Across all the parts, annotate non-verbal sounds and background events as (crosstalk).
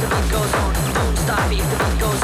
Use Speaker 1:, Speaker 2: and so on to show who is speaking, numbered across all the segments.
Speaker 1: The beat goes on, don't stop if the beat goes on.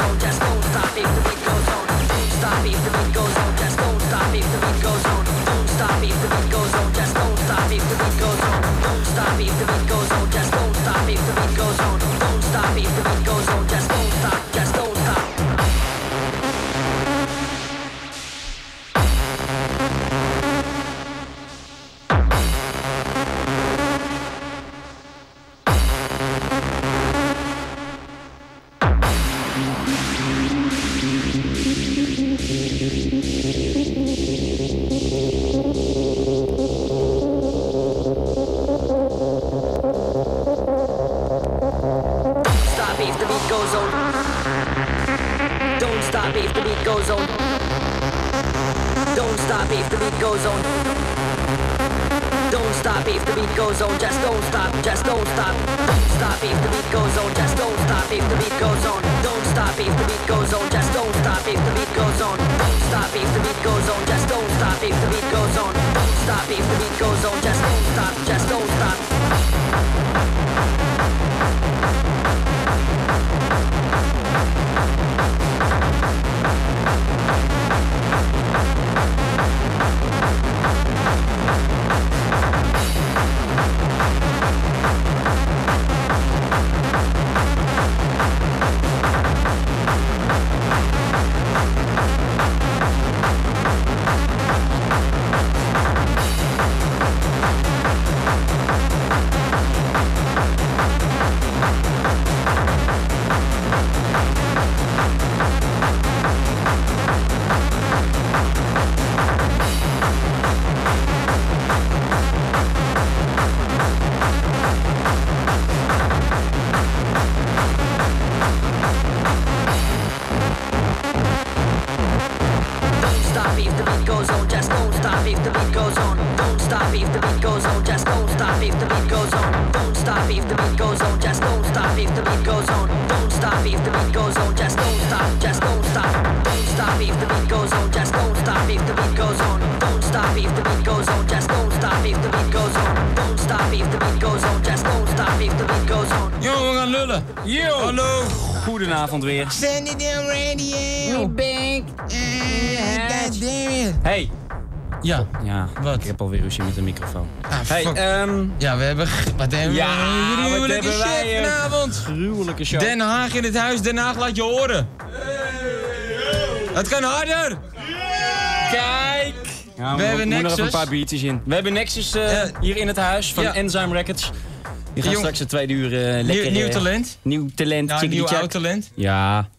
Speaker 2: Goedenavond weer.
Speaker 3: Send it on radio.
Speaker 2: Bank.
Speaker 3: God damn it.
Speaker 2: Hey.
Speaker 3: Ja.
Speaker 2: Ja,
Speaker 3: Wat?
Speaker 2: ik heb alweer ruzie met de microfoon.
Speaker 3: Ah,
Speaker 2: Hey, ehm
Speaker 3: ja, we hebben... Wat hebben
Speaker 2: Ja,
Speaker 3: we?
Speaker 2: wat
Speaker 3: Gruwelijke
Speaker 2: hebben
Speaker 3: shit
Speaker 2: eh,
Speaker 3: vanavond.
Speaker 2: gruwelijke show.
Speaker 3: Den Haag in het huis. Den Haag laat je horen. Het kan harder.
Speaker 2: Kijk! Ja,
Speaker 3: We hebben
Speaker 2: nog
Speaker 3: Nexus.
Speaker 2: even een paar biertjes in. We hebben Nexus eh,
Speaker 3: Eh,
Speaker 2: hier in het huis van
Speaker 3: ja.
Speaker 2: Enzyme Records. Die gaan
Speaker 3: Jong-
Speaker 2: straks de tweede uur eh, lekker...
Speaker 3: Nieuw, nieuw
Speaker 2: eh,
Speaker 3: talent.
Speaker 2: Nieuw talent.
Speaker 3: Ja,
Speaker 2: chickadee
Speaker 3: nieuw oud talent.
Speaker 2: Ja.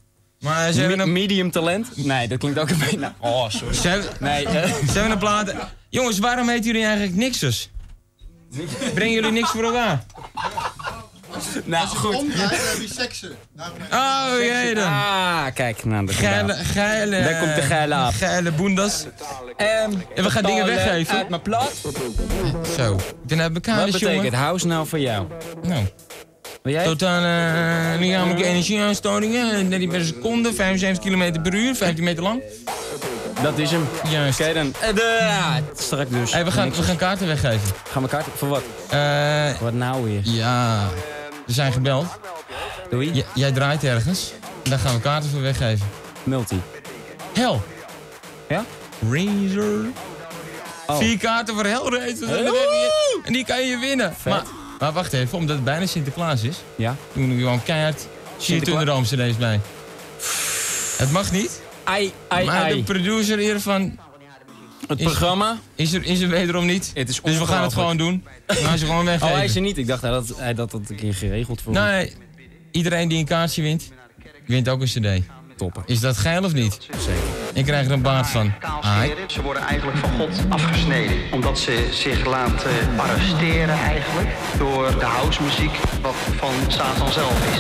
Speaker 3: Maar ze hebben een...
Speaker 2: medium talent? Nee, dat klinkt ook een beetje... Oh, sorry.
Speaker 3: Ze hebben,
Speaker 2: Nee, eh,
Speaker 3: ze hebben een plaat... Jongens, waarom heten jullie eigenlijk Nixus? Brengen jullie niks voor elkaar? (laughs)
Speaker 2: nou goed.
Speaker 4: Omdraaien, wie seksen. Daarom
Speaker 3: Oh, jee dan.
Speaker 2: Ah, kijk. Nou, dat
Speaker 3: Geile, geile...
Speaker 2: Daar komt de geile af.
Speaker 3: Geile boendas.
Speaker 2: Ehm,
Speaker 3: En we gaan dingen weggeven.
Speaker 2: Uit mijn plat.
Speaker 3: Zo. Ik ben uit elkaar,
Speaker 2: Wat betekent
Speaker 3: jongen.
Speaker 2: house nou voor jou?
Speaker 3: Nou,
Speaker 2: Wil jij?
Speaker 3: totale uh, lichamelijke energieaanstoringen. 30 per seconde, 75 km per uur, 15 meter lang.
Speaker 2: Dat is hem.
Speaker 3: Juist.
Speaker 2: Oké dan. Eh, de, ja, strak dus.
Speaker 3: Hey, we, gaan, we gaan kaarten weggeven.
Speaker 2: Gaan we kaarten? Voor wat?
Speaker 3: Eh,
Speaker 2: Wat nou weer?
Speaker 3: ja, we zijn gebeld.
Speaker 2: Doei.
Speaker 3: J- jij draait ergens. Daar gaan we kaarten voor weggeven.
Speaker 2: Multi.
Speaker 3: Hell.
Speaker 2: Ja?
Speaker 3: Razor.
Speaker 2: Oh.
Speaker 3: Vier kaarten voor Hellraiser. En, en die kan je winnen. Maar, maar wacht even, omdat het bijna Sinterklaas is.
Speaker 2: Ja?
Speaker 3: Doen we gewoon keihard Sheer
Speaker 2: Sinterkla-
Speaker 3: Thunderdome cd's bij. Het mag niet.
Speaker 2: Ai, ai,
Speaker 3: Maar de
Speaker 2: ai.
Speaker 3: producer hiervan
Speaker 2: Het
Speaker 3: is-
Speaker 2: programma?
Speaker 3: is er, is er wederom niet.
Speaker 2: Het is
Speaker 3: Dus we gaan het gewoon doen. We gaan ze gewoon weggeven.
Speaker 2: Oh, hij is er niet. Ik dacht hij dat hij dat had een keer geregeld voor me.
Speaker 3: Nee, iedereen die een kaartje wint, wint ook een cd.
Speaker 2: Toppen.
Speaker 3: Is dat geil of niet?
Speaker 2: Zeker.
Speaker 3: Ik krijg er een baard van. Ai.
Speaker 5: Ze worden eigenlijk van God afgesneden. Omdat ze zich laten arresteren eigenlijk door de housemuziek wat van Satan zelf is.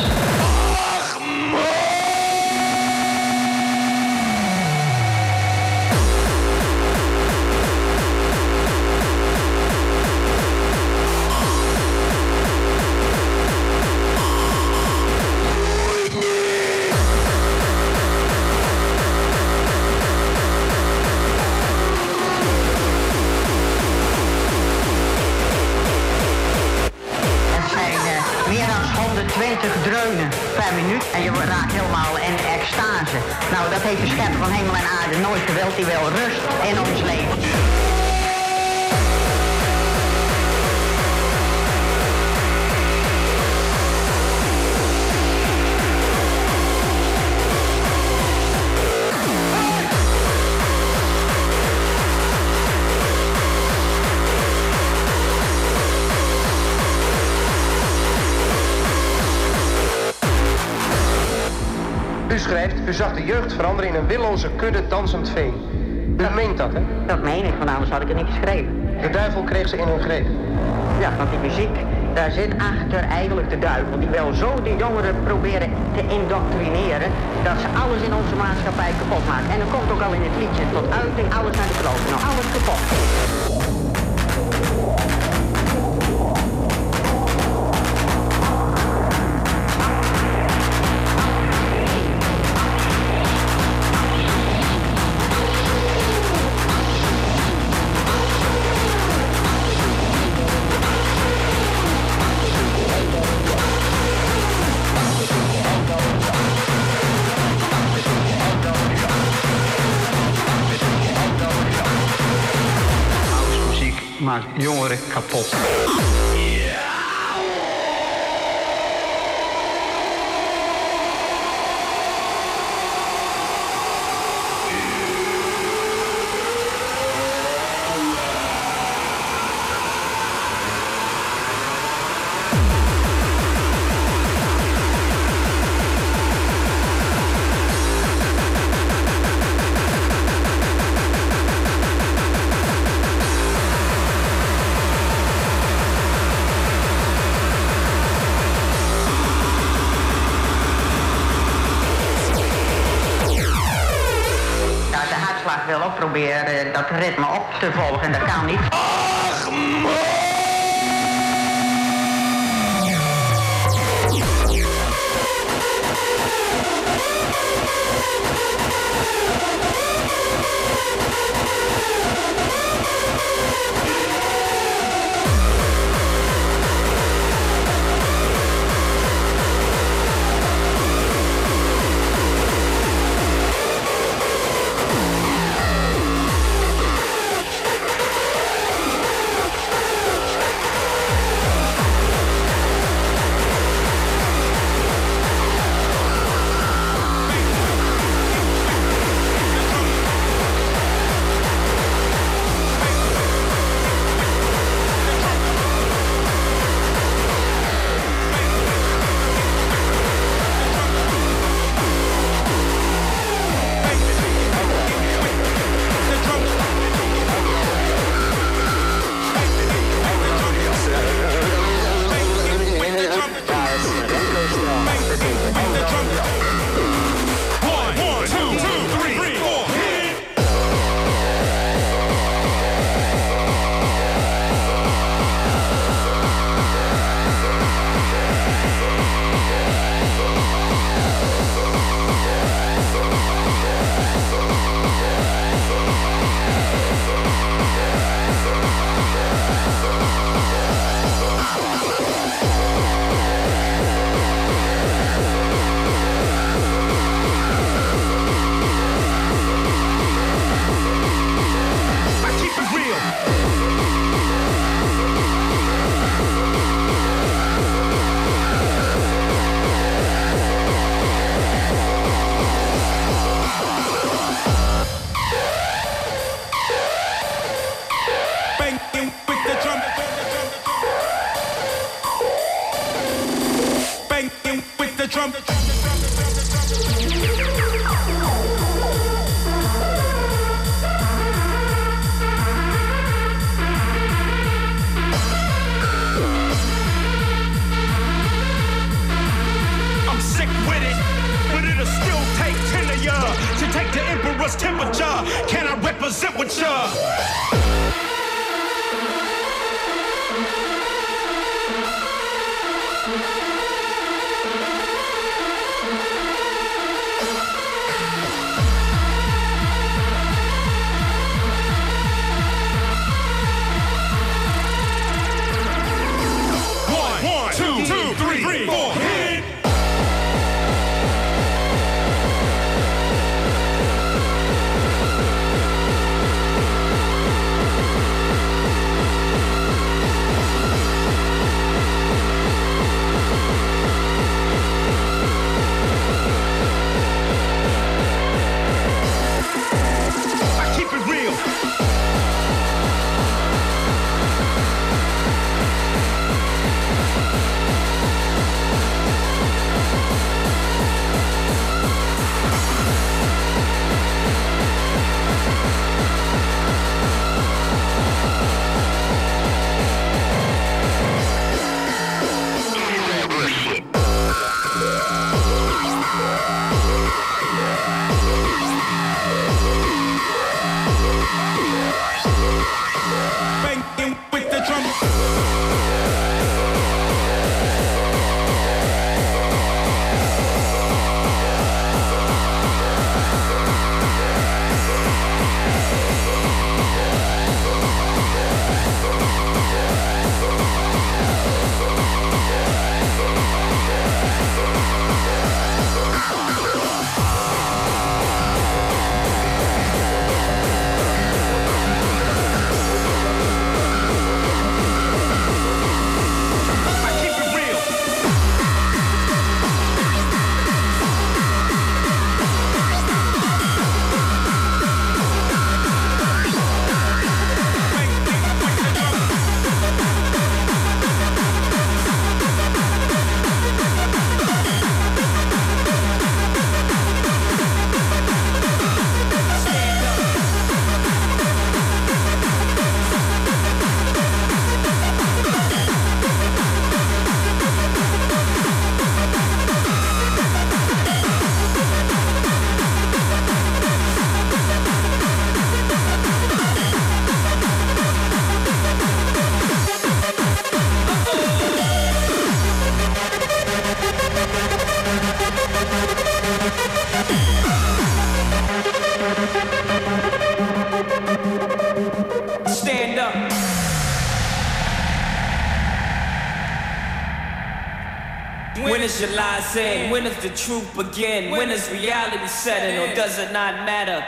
Speaker 6: En je raakt helemaal in extase. Nou, dat heeft de schepper van hemel en aarde nooit gewild. Die wil rust in ons leven.
Speaker 7: U zag de jeugd veranderen in een willoze kudde dansend vee. U meent dat, hè?
Speaker 6: Dat meen ik, want anders had ik het niet geschreven.
Speaker 7: De duivel kreeg ze in hun greep.
Speaker 6: Ja, want die muziek, Daar zit achter eigenlijk de duivel. Die wil zo die jongeren proberen te indoctrineren. Dat ze alles in onze maatschappij kapot maken. En dan komt ook al in het liedje tot uiting alles naar de kloot. Nou, alles kapot.
Speaker 5: Proberen dat ritme op te volgen. Dat kan niet.
Speaker 8: The
Speaker 1: truth begin? When is reality setting or does it not matter?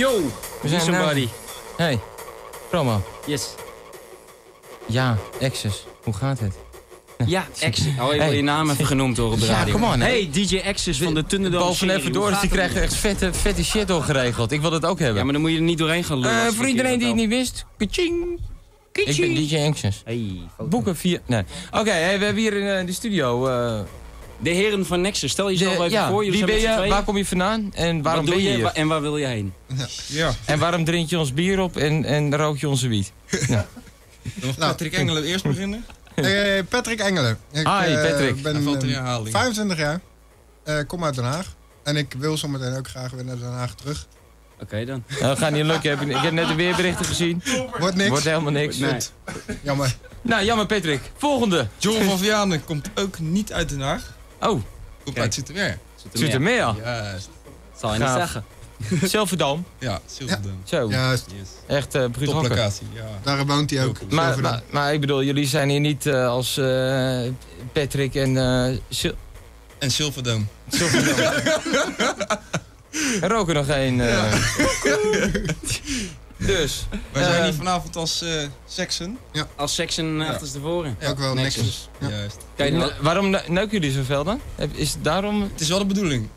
Speaker 3: Yo, we zijn
Speaker 2: somebody.
Speaker 3: Hey, promo.
Speaker 2: Yes.
Speaker 3: Ja, Access. Hoe gaat het?
Speaker 2: Ja, X. Oh, je wil je naam even genoemd horen op de
Speaker 3: Ja,
Speaker 2: radio.
Speaker 3: come on, hè.
Speaker 2: Hey, DJ X's van de Thunderdome
Speaker 3: even door, dus die krijgen echt vette, vette shit doorgeregeld. Ik wil dat ook
Speaker 2: Ja,
Speaker 3: hebben.
Speaker 2: maar dan moet je er niet doorheen gaan lullen.
Speaker 3: Eh, voor iedereen die het niet wist, kaching. Ik ben. DJ Access.
Speaker 2: Hey.
Speaker 3: Boeken via... Nee. Oké, hey, we hebben hier in eh, de studio... eh,
Speaker 2: De heren van Nexus, stel
Speaker 3: de-
Speaker 2: jezelf even
Speaker 3: ja,
Speaker 2: voor. Jullie
Speaker 3: wie ben je,
Speaker 2: tweeën.
Speaker 3: waar kom je vandaan en waarom ben je hier?
Speaker 2: En waar wil je heen?
Speaker 4: Ja.
Speaker 3: En waarom drink je ons bier op en, en rook je onze wiet?
Speaker 9: Dan (laughs) mag Patrick Engelen eerst beginnen. (laughs)
Speaker 4: Eh, Patrick Engelen. Ik
Speaker 3: Hi,
Speaker 4: eh,
Speaker 3: Patrick.
Speaker 9: Hij
Speaker 4: ben
Speaker 9: valt in
Speaker 4: eh,
Speaker 9: herhaling.
Speaker 4: 25 jaar. Eh, kom uit Den Haag. En ik wil zometeen ook graag weer naar Den Haag terug.
Speaker 2: Oké dan.
Speaker 3: Nou, dat gaat niet lukken. Heb ik, ik heb net de weerberichten gezien.
Speaker 4: Wordt niks.
Speaker 3: Wordt helemaal niks.
Speaker 2: Nee.
Speaker 4: Jammer.
Speaker 3: Nou, jammer Patrick. Volgende.
Speaker 9: Joel van Vianen komt ook niet uit Den Haag.
Speaker 3: Oh,
Speaker 9: Komt
Speaker 3: Kijk.
Speaker 9: uit Zoetermeer.
Speaker 3: Zoetermeer.
Speaker 9: Juist.
Speaker 2: Zal je niet zeggen. (laughs)
Speaker 3: Zelverdam.
Speaker 9: Ja, Silverdam.
Speaker 3: Zo,
Speaker 4: Juist.
Speaker 9: Yes.
Speaker 3: echt uh,
Speaker 9: Top locatie. Ja.
Speaker 4: Daar woont hij ook.
Speaker 3: Maar, maar, maar ik bedoel, jullie zijn hier niet eh, als eh, Patrick en eh Sil
Speaker 9: En Silverdam.
Speaker 3: Silverdam. Er (laughs) roken nog één. (laughs) eh. dus.
Speaker 9: Wij zijn
Speaker 3: eh,
Speaker 9: hier vanavond als eh Saxon.
Speaker 2: Als section
Speaker 9: Ja.
Speaker 2: achterstevoren.
Speaker 4: ook wel
Speaker 2: Nexus.
Speaker 4: Nexus. Ja.
Speaker 9: Juist.
Speaker 2: Kijk,
Speaker 3: waarom ne- neuken jullie zoveel dan? Is het daarom...
Speaker 9: Het is wel de bedoeling.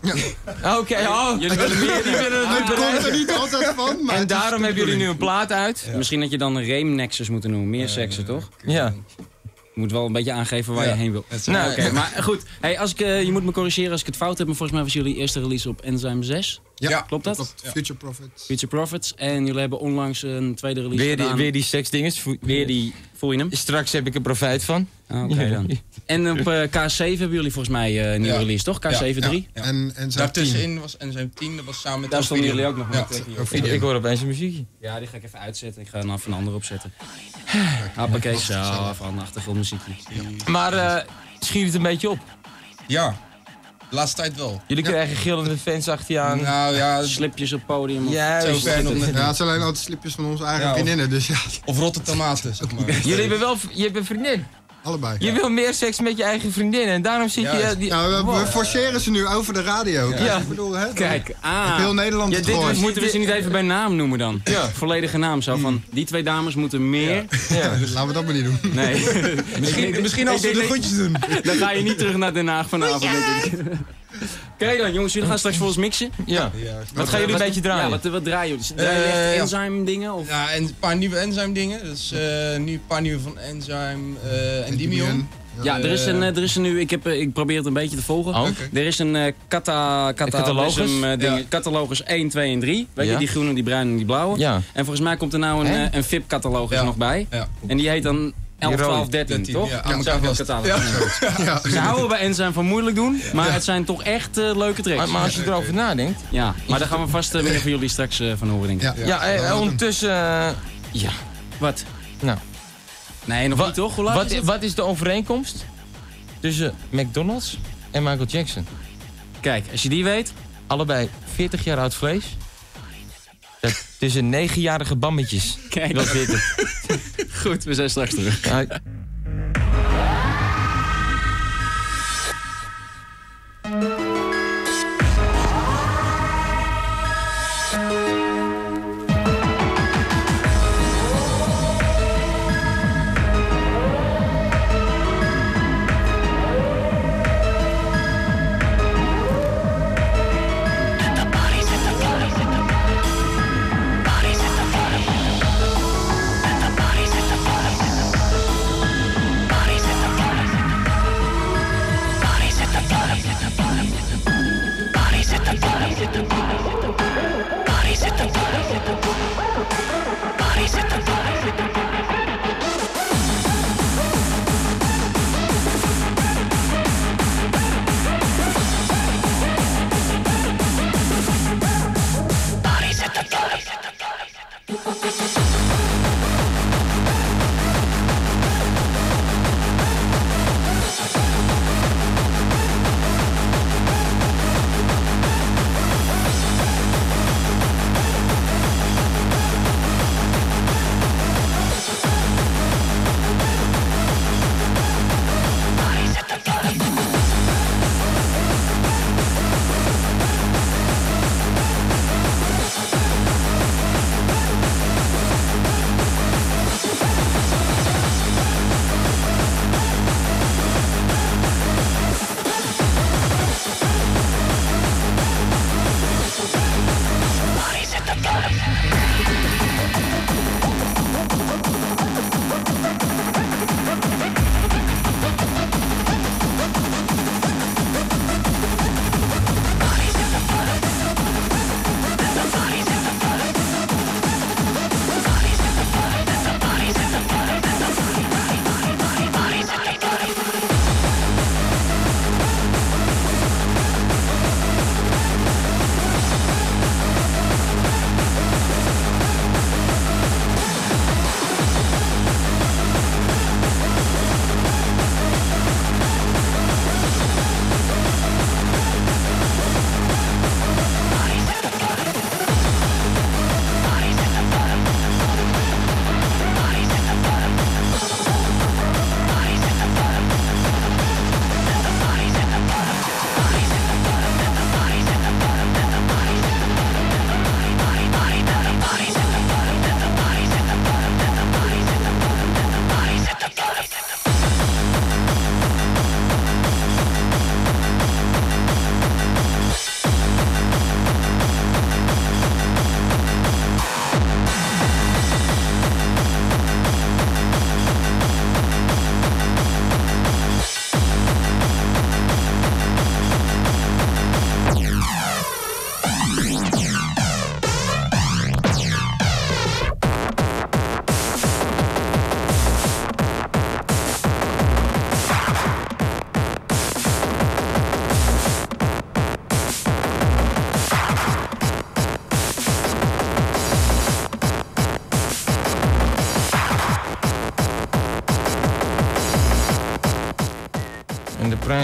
Speaker 3: Ah, Oké, oh.
Speaker 2: jullie willen (laughs) meer.
Speaker 3: Jullie willen het
Speaker 4: komt er niet altijd van, maar
Speaker 3: En daarom hebben jullie nu een plaat uit.
Speaker 2: Misschien dat je dan een Reem Nexus moeten noemen. Meer seksen, toch?
Speaker 3: Ja.
Speaker 2: Je moet wel een beetje aangeven waar
Speaker 9: Ja.
Speaker 2: je heen wil.
Speaker 3: Nou,
Speaker 2: Oké, maar goed. Hey, als ik, eh, je moet me corrigeren als ik het fout heb. Maar volgens mij was jullie eerste release op Enzyme 6.
Speaker 4: Ja,
Speaker 2: Klopt dat?
Speaker 4: Klopt. Future Profits.
Speaker 2: Future Profits. En jullie hebben onlangs een tweede release
Speaker 3: Weer die,
Speaker 2: gedaan.
Speaker 3: weer die seksdinges.
Speaker 2: Weer die... Voel je hem?
Speaker 3: Straks heb ik er profijt van.
Speaker 2: Ah, Oké dan. En op eh, K7 hebben jullie volgens mij eh, een nieuwe
Speaker 9: Ja.
Speaker 2: release, toch? K7
Speaker 9: Ja,
Speaker 2: 3?
Speaker 9: ja.
Speaker 4: En, en zijn team.
Speaker 9: Daartussenin was Enzyme 10, dat was samen met
Speaker 2: Daar stonden jullie ook nog
Speaker 9: Ja.
Speaker 2: met. tegen je.
Speaker 4: Ovidium.
Speaker 3: Ik hoor opeens een muziekje.
Speaker 2: Ja, die ga ik even uitzetten. Ik ga er even een andere opzetten. Hoppakee, zo, een achtergrondmuziekje.
Speaker 3: Maar eh schiet het een beetje op.
Speaker 9: Ja, de laatste tijd wel.
Speaker 3: Jullie krijgen gillende fans achter je aan.
Speaker 9: Nou ja,
Speaker 2: Slipjes op podium. of-
Speaker 3: Juist.
Speaker 9: zo ver nog net
Speaker 4: Ja, het zijn alleen altijd slipjes van onze eigen
Speaker 9: Ja, of-
Speaker 4: vriendinnen, dus ja,
Speaker 9: Of rotte tomaten, zeg maar.
Speaker 3: Jullie hebben wel je hebt een vriendin.
Speaker 4: Allebei.
Speaker 3: Je wil meer seks met je eigen vriendin en daarom zit je... Die,
Speaker 4: Nou, we, forceren ze nu over de radio. Kijk,
Speaker 3: Ja.
Speaker 4: Ik bedoel, hè,
Speaker 2: Kijk, ah.
Speaker 4: heel Nederland
Speaker 3: Ja, dit
Speaker 2: Moeten we ze niet even bij naam noemen dan?
Speaker 3: Ja.
Speaker 2: Volledige naam zo van, die twee dames moeten meer...
Speaker 3: Ja. (laughs)
Speaker 4: Laten we dat maar niet doen.
Speaker 2: Nee. (laughs)
Speaker 9: Misschien, misschien als
Speaker 2: Ik
Speaker 9: de groetjes doen.
Speaker 2: Dan ga je niet terug naar Den Haag vanavond, Oké dan, jongens, jullie gaan straks voor ons mixen.
Speaker 3: ja. Wat gaan jullie een beetje draaien?
Speaker 2: Ja, wat, wat draaien jullie? Draaien jullie echt
Speaker 9: ja.
Speaker 2: enzyme dingen? Of?
Speaker 9: Ja, en een paar nieuwe enzyme dingen. Dus eh, nu een paar nieuwe van Enzyme eh en Dimion.
Speaker 2: Ja, er is een, er is een nu, ik, heb, ik probeer het een beetje te volgen.
Speaker 3: Oh.
Speaker 2: Er is een eh kata, kata,
Speaker 3: catalogus?
Speaker 2: ding,
Speaker 9: Ja.
Speaker 2: catalogus 1, 2 en 3. Weet
Speaker 3: Ja.
Speaker 2: je, die groene, die bruine en die blauwe.
Speaker 3: Ja.
Speaker 2: En volgens mij komt er nou een, een VIP-catalogus
Speaker 9: Ja.
Speaker 2: nog bij.
Speaker 9: Ja.
Speaker 2: En die heet dan 11,
Speaker 3: rode.
Speaker 2: 12, 13,
Speaker 9: 13,
Speaker 2: toch?
Speaker 9: ja,
Speaker 2: zoveel
Speaker 9: vast.
Speaker 2: catalogus.
Speaker 4: Ja.
Speaker 2: Ze houden bij Enzyme van moeilijk doen, maar het zijn toch echt eh, leuke tracks.
Speaker 3: Maar, maar als je erover nadenkt...
Speaker 2: Ja, maar daar gaan we vast uh, meer van jullie straks eh, van horen, denk ik.
Speaker 4: Ja.
Speaker 3: Ja, eh, ondertussen... eh, ja.
Speaker 2: Wat?
Speaker 3: Nou.
Speaker 2: Nee, nog
Speaker 3: Wat-
Speaker 2: niet toch? Hoe laat
Speaker 3: Wat,
Speaker 2: is
Speaker 3: wat is de overeenkomst tussen McDonald's en Michael Jackson?
Speaker 2: Kijk, als je die weet...
Speaker 3: Allebei 40 jaar oud vlees. Dat tussen negenjarige bammetjes.
Speaker 2: Kijk,
Speaker 3: Dat weten. (laughs)
Speaker 2: goed, we zijn straks terug.
Speaker 3: Ja,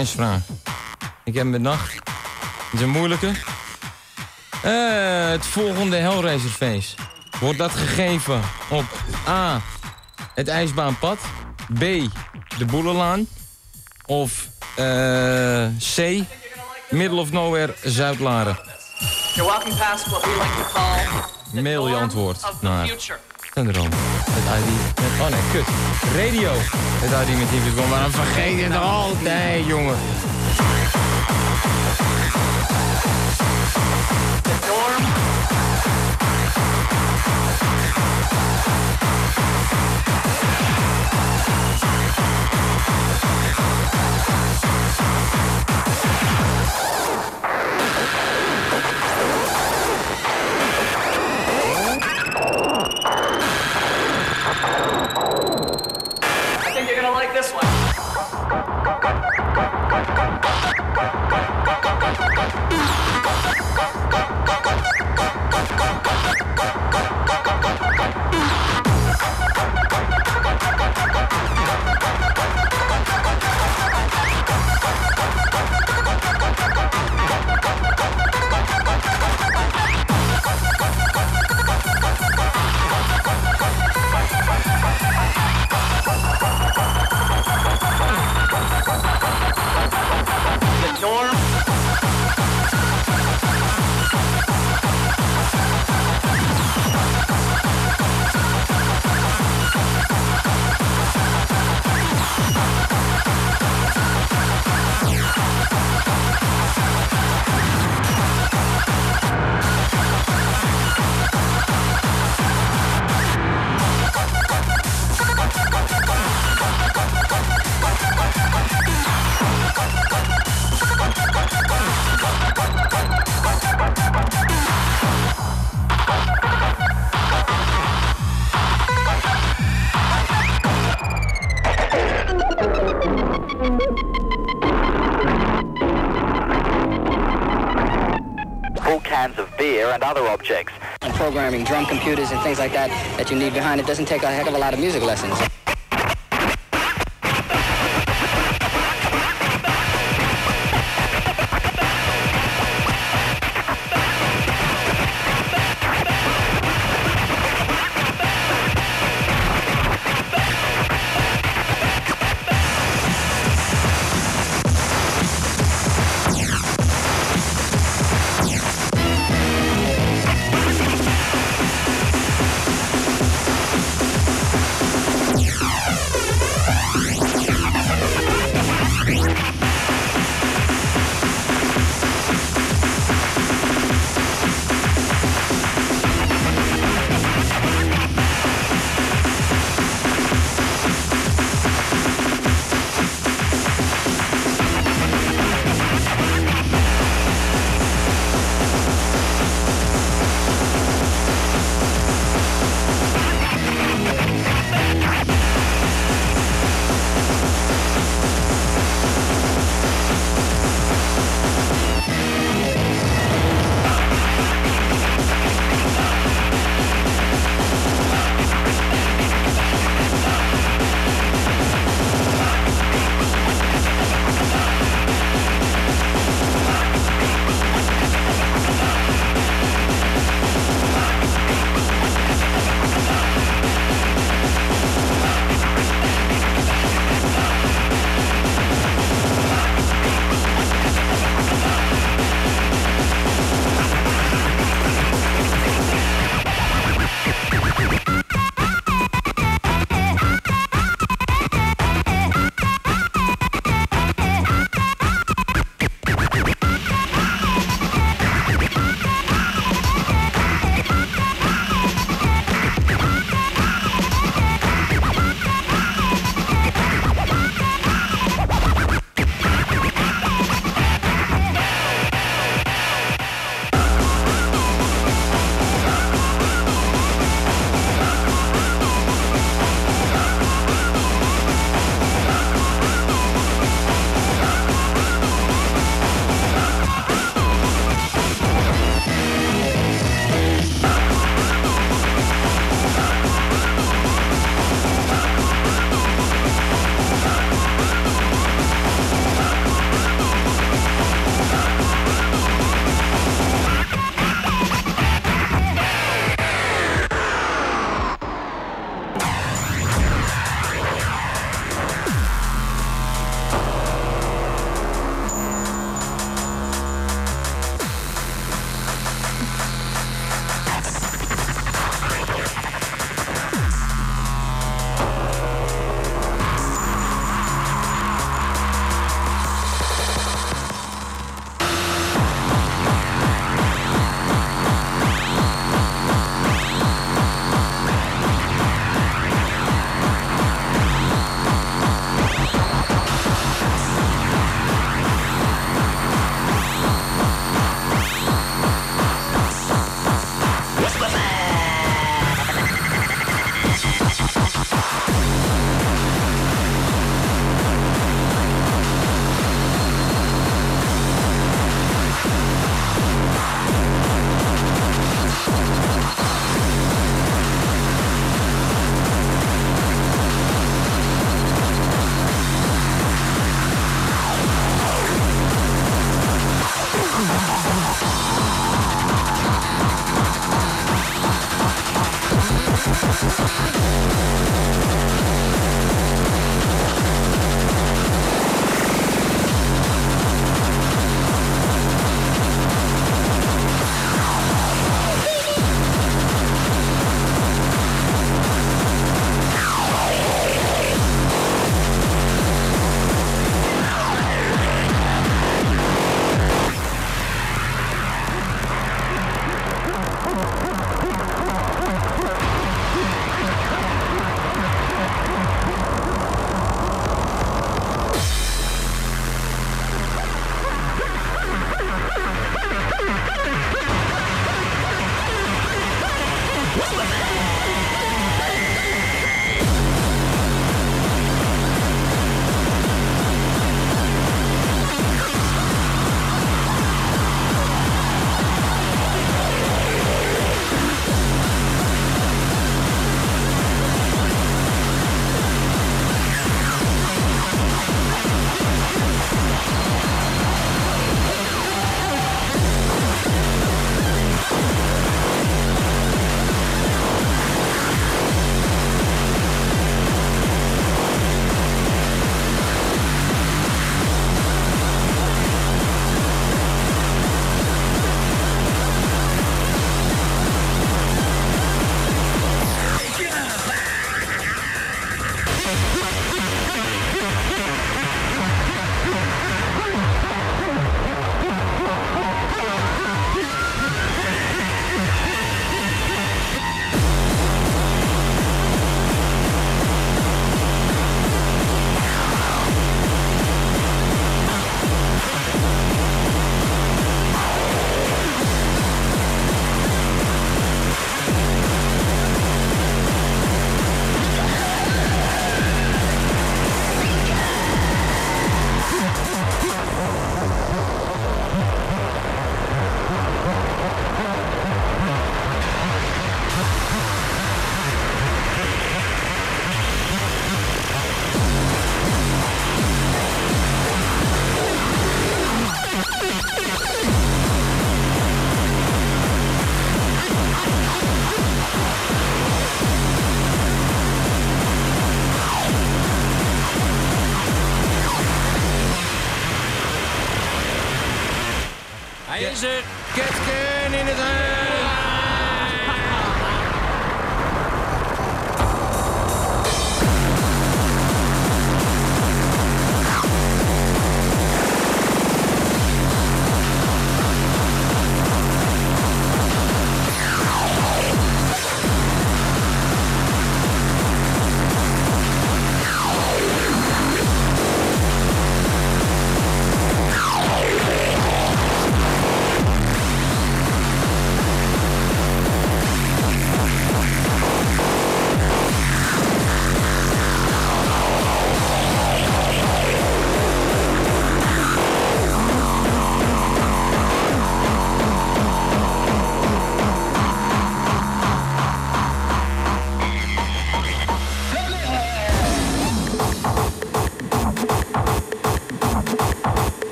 Speaker 3: prijsvraag. Ik heb hem bedacht. Het is een moeilijke. Eh, het volgende Hellraiserfeest. Wordt dat gegeven op A. Het ijsbaanpad. B. De Boelenlaan. Of eh, C. Middle of Nowhere Zuidlaren.
Speaker 10: You're walking past what we like to call
Speaker 3: Mail je antwoord naar Het ID met... Oh nee, kut. Radio. Het ID met Invisible. Maar dan vergeet je het altijd, jongen.
Speaker 10: This one.
Speaker 11: Other objects.
Speaker 12: and programming drum computers and things like that that you need behind it doesn't take a heck of a lot of music lessons.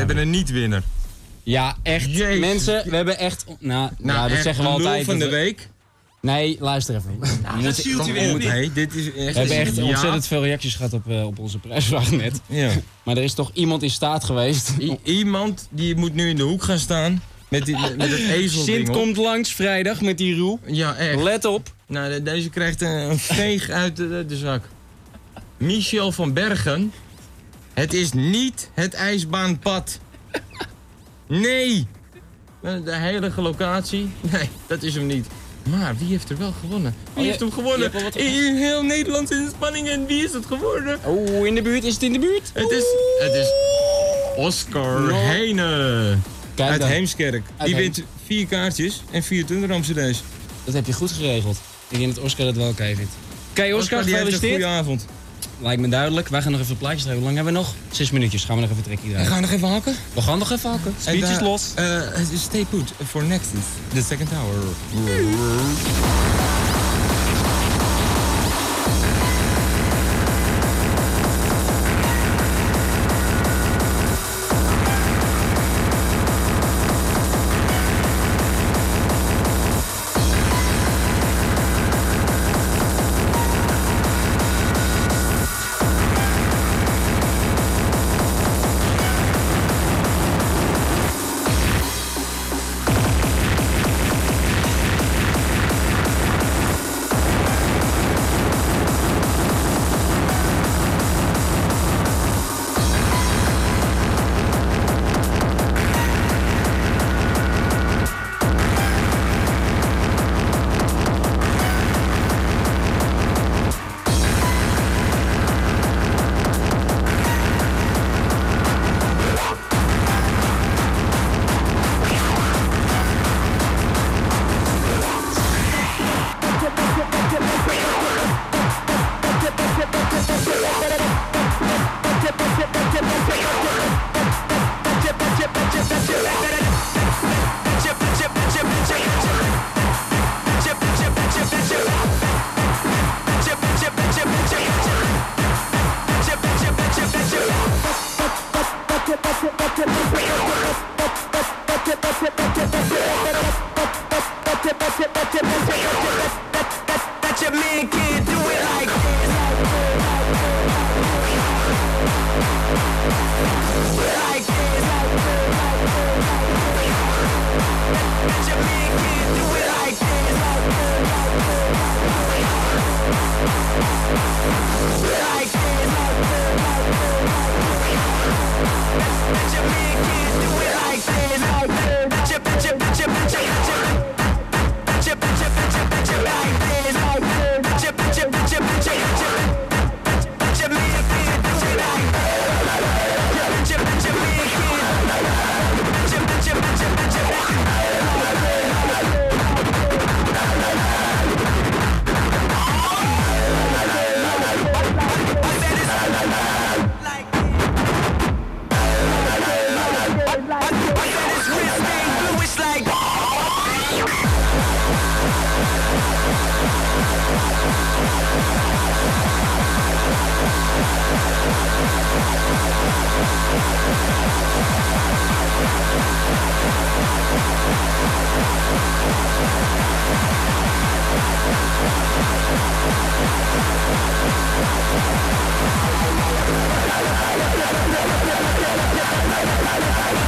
Speaker 3: We hebben een niet-winnaar.
Speaker 2: Ja, echt.
Speaker 3: Jezus.
Speaker 2: Mensen, we hebben echt... Nou,
Speaker 3: Nou,
Speaker 2: ja, dat
Speaker 3: echt
Speaker 2: zeggen we altijd.
Speaker 3: van
Speaker 2: dat
Speaker 3: de
Speaker 2: we-
Speaker 3: week.
Speaker 2: Nee, luister even. We moeten-
Speaker 3: ziet u weer niet. Nee, dit is echt...
Speaker 2: We hebben echt
Speaker 3: Ja.
Speaker 2: ontzettend veel reacties gehad op, eh, op onze prijsvraag net.
Speaker 3: Ja. (laughs)
Speaker 2: Maar er is toch iemand in staat geweest.
Speaker 3: I- iemand die moet nu in de hoek gaan staan met, die, met het (laughs) ezel
Speaker 2: Sint komt langs vrijdag met die roe.
Speaker 3: Ja, echt.
Speaker 2: Let op.
Speaker 3: Nou, de- deze krijgt een, een veeg uit de, de zak. Michel van Bergen. Het is niet het ijsbaanpad. Nee. Eh, De heilige locatie. Nee, dat is hem niet. Maar wie heeft er wel gewonnen? Wie
Speaker 2: Oh, je-
Speaker 3: heeft hem gewonnen? In heel Nederland in spanning en wie is het geworden?
Speaker 2: Oh, in de buurt. Is het in de buurt?
Speaker 3: Het is, het is Oscar
Speaker 2: No. Kijk
Speaker 3: Uit
Speaker 2: dan.
Speaker 3: Heemskerk.
Speaker 2: Uit
Speaker 3: Die
Speaker 2: Heem-
Speaker 3: wint vier kaartjes en vier Thunderdam-cd's.
Speaker 2: Dat heb je goed geregeld. Ik denk dat Oscar dat wel vindt. Oké, Oscar,
Speaker 3: een
Speaker 2: gefeliciteerd.
Speaker 3: goede avond.
Speaker 2: Lijkt me duidelijk. Wij gaan nog even plaatjes draaien. Hoe lang hebben we nog? Zes minuutjes. Gaan we nog even trekken
Speaker 3: We
Speaker 2: iedereen.
Speaker 3: gaan nog even hakken.
Speaker 2: We gaan nog even hakken.
Speaker 3: En,
Speaker 2: Speech is
Speaker 3: eh,
Speaker 2: los.
Speaker 3: eh, stay put for next, the second hour.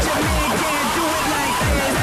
Speaker 3: Jamaican, do it like this.